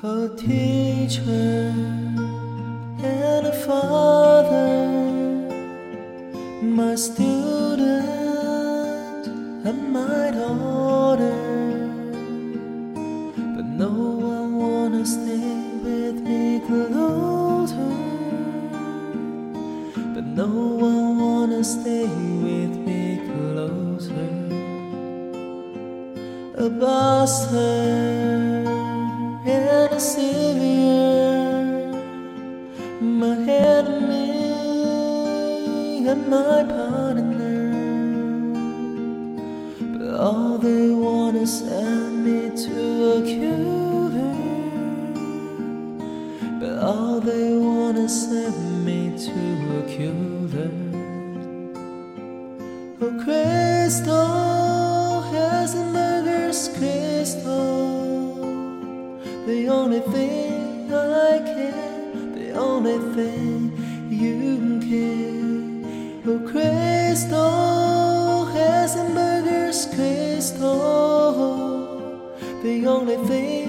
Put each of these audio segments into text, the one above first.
a teacher and a father, my student and my daughter. But no one wanna stay with me closer. But no one wanna stay with me closer. A pastor and a savior, my enemy and my partner. But all they want is send me to a cure. But all they want is send me to a cure. Oh, crystal oh, has a murderous crystal. The only thing I care, the only thing you care. Oh, crystal has a murderous The only thing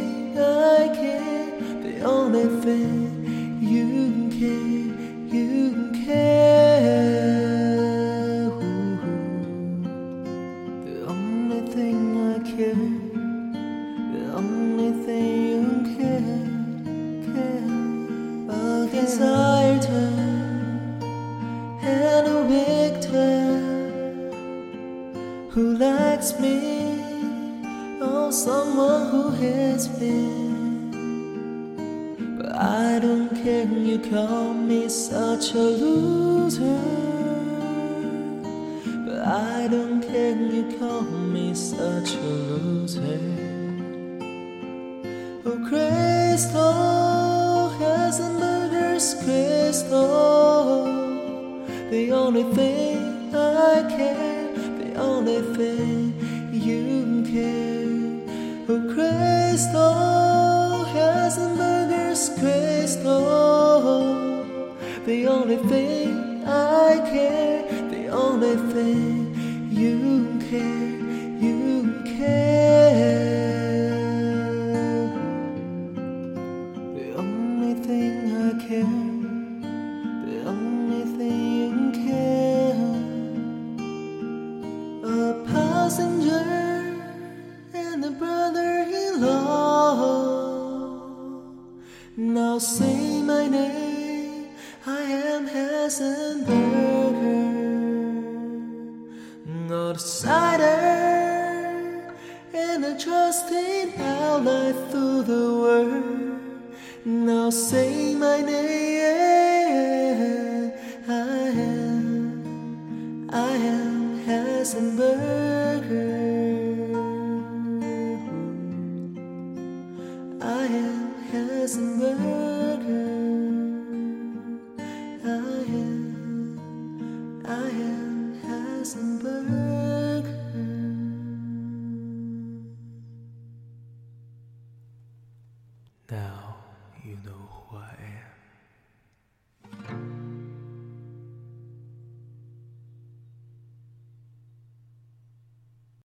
who likes me, or someone who has been. But I don't care, you call me such a loser. But I don't care, you call me such a loser. Oh, crystal has a murderous crystal. The only thing I care, only thing you care. Oh, a murderous crystal. The only thing I care, the only thing you care, you care. The only thing I care, Now say my name, I am Heisenberg. Outsider and I a trusting ally through the world. Now say my name, I am, I am. I am Heisenberg. I am, I am Heisenberg. Now you know am.